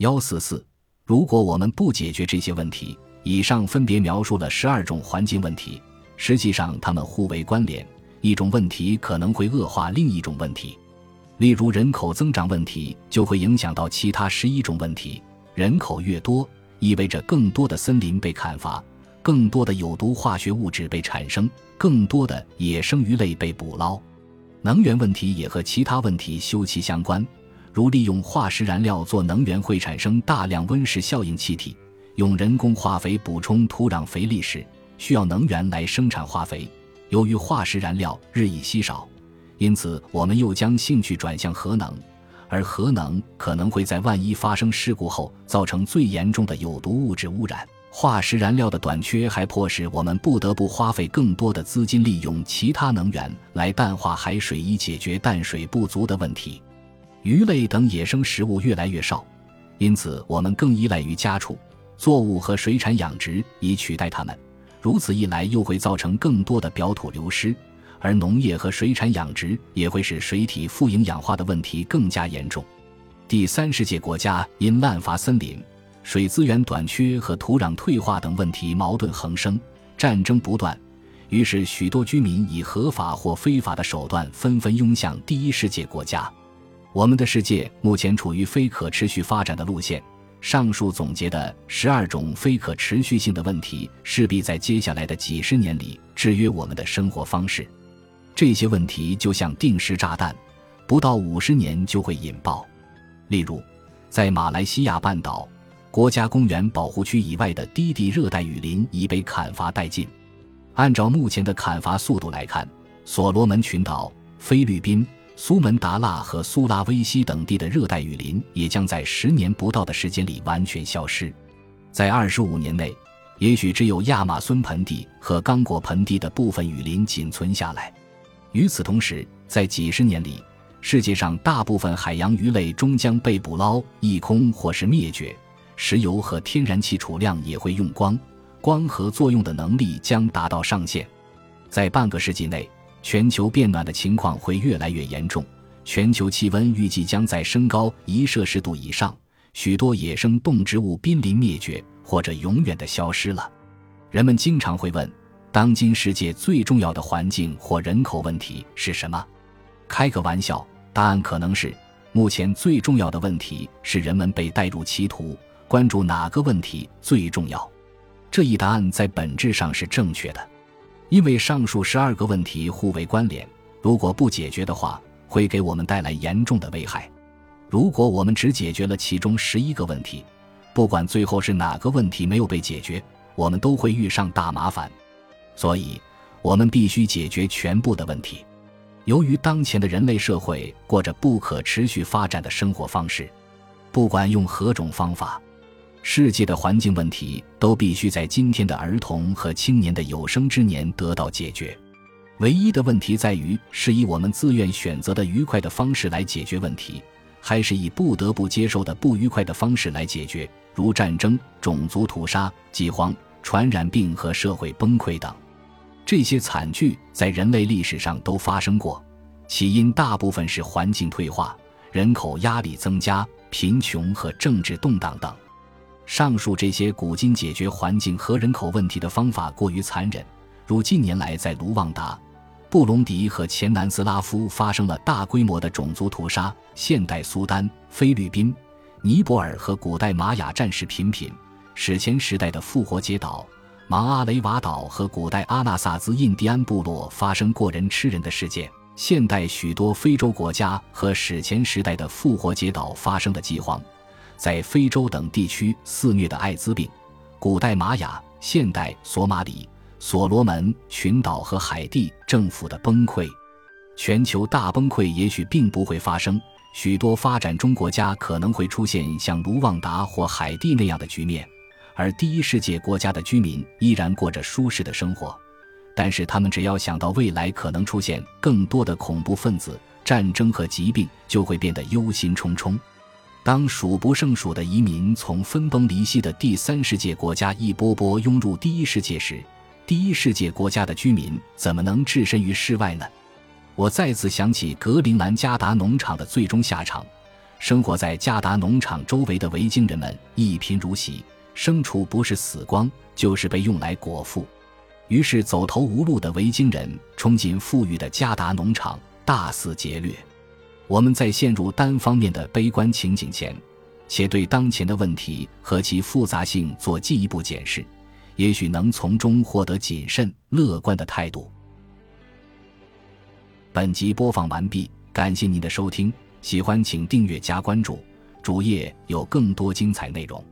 幺四四，如果我们不解决这些问题，以上分别描述了十二种环境问题，实际上它们互为关联，一种问题可能会恶化另一种问题。例如，人口增长问题就会影响到其他十一种问题。人口越多，意味着更多的森林被砍伐，更多的有毒化学物质被产生，更多的野生鱼类被捕捞。能源问题也和其他问题休戚相关。如利用化石燃料做能源会产生大量温室效应气体，用人工化肥补充土壤肥力时需要能源来生产化肥。由于化石燃料日益稀少，因此我们又将兴趣转向核能，而核能可能会在万一发生事故后造成最严重的有毒物质污染。化石燃料的短缺还迫使我们不得不花费更多的资金利用其他能源来淡化海水，以解决淡水不足的问题。鱼类等野生食物越来越少，因此我们更依赖于家畜、作物和水产养殖以取代它们。如此一来，又会造成更多的表土流失，而农业和水产养殖也会使水体富营养化的问题更加严重。第三世界国家因滥伐森林、水资源短缺和土壤退化等问题矛盾横生，战争不断，于是许多居民以合法或非法的手段纷纷涌向第一世界国家。我们的世界目前处于非可持续发展的路线。上述总结的十二种非可持续性的问题，势必在接下来的几十年里制约我们的生活方式。这些问题就像定时炸弹，不到五十年就会引爆。例如，在马来西亚半岛国家公园保护区以外的低地热带雨林已被砍伐殆尽。按照目前的砍伐速度来看，所罗门群岛、菲律宾。苏门答腊和苏拉威西等地的热带雨林也将在十年不到的时间里完全消失，在二十五年内，也许只有亚马孙盆地和刚果盆地的部分雨林仅存下来。与此同时，在几十年里，世界上大部分海洋鱼类终将被捕捞一空或是灭绝，石油和天然气储量也会用光，光合作用的能力将达到上限，在半个世纪内。全球变暖的情况会越来越严重，全球气温预计将在升高一摄氏度以上，许多野生动植物濒临灭绝或者永远的消失了。人们经常会问：当今世界最重要的环境或人口问题是什么？开个玩笑，答案可能是：目前最重要的问题是人们被带入歧途，关注哪个问题最重要。这一答案在本质上是正确的。因为上述十二个问题互为关联，如果不解决的话，会给我们带来严重的危害。如果我们只解决了其中十一个问题，不管最后是哪个问题没有被解决，我们都会遇上大麻烦。所以，我们必须解决全部的问题。由于当前的人类社会过着不可持续发展的生活方式，不管用何种方法。世界的环境问题都必须在今天的儿童和青年的有生之年得到解决。唯一的问题在于，是以我们自愿选择的愉快的方式来解决问题，还是以不得不接受的不愉快的方式来解决，如战争、种族屠杀、饥荒、传染病和社会崩溃等。这些惨剧在人类历史上都发生过，起因大部分是环境退化、人口压力增加、贫穷和政治动荡等。上述这些古今解决环境和人口问题的方法过于残忍，如近年来在卢旺达、布隆迪和前南斯拉夫发生了大规模的种族屠杀；现代苏丹、菲律宾、尼泊尔和古代玛雅战士频频；史前时代的复活节岛、马阿雷瓦岛和古代阿纳萨兹印第安部落发生过人吃人的事件；现代许多非洲国家和史前时代的复活节岛发生的饥荒。在非洲等地区肆虐的艾滋病，古代玛雅、现代索马里、所罗门群岛和海地政府的崩溃，全球大崩溃也许并不会发生。许多发展中国家可能会出现像卢旺达或海地那样的局面，而第一世界国家的居民依然过着舒适的生活。但是，他们只要想到未来可能出现更多的恐怖分子、战争和疾病，就会变得忧心忡忡。当数不胜数的移民从分崩离析的第三世界国家一波波涌入第一世界时，第一世界国家的居民怎么能置身于世外呢？我再次想起格陵兰加达农场的最终下场：生活在加达农场周围的维京人们一贫如洗，牲畜不是死光，就是被用来果腹。于是走投无路的维京人冲进富裕的加达农场，大肆劫掠。我们在陷入单方面的悲观情景前，且对当前的问题和其复杂性做进一步检视，也许能从中获得谨慎乐观的态度。本集播放完毕，感谢您的收听，喜欢请订阅加关注，主页有更多精彩内容。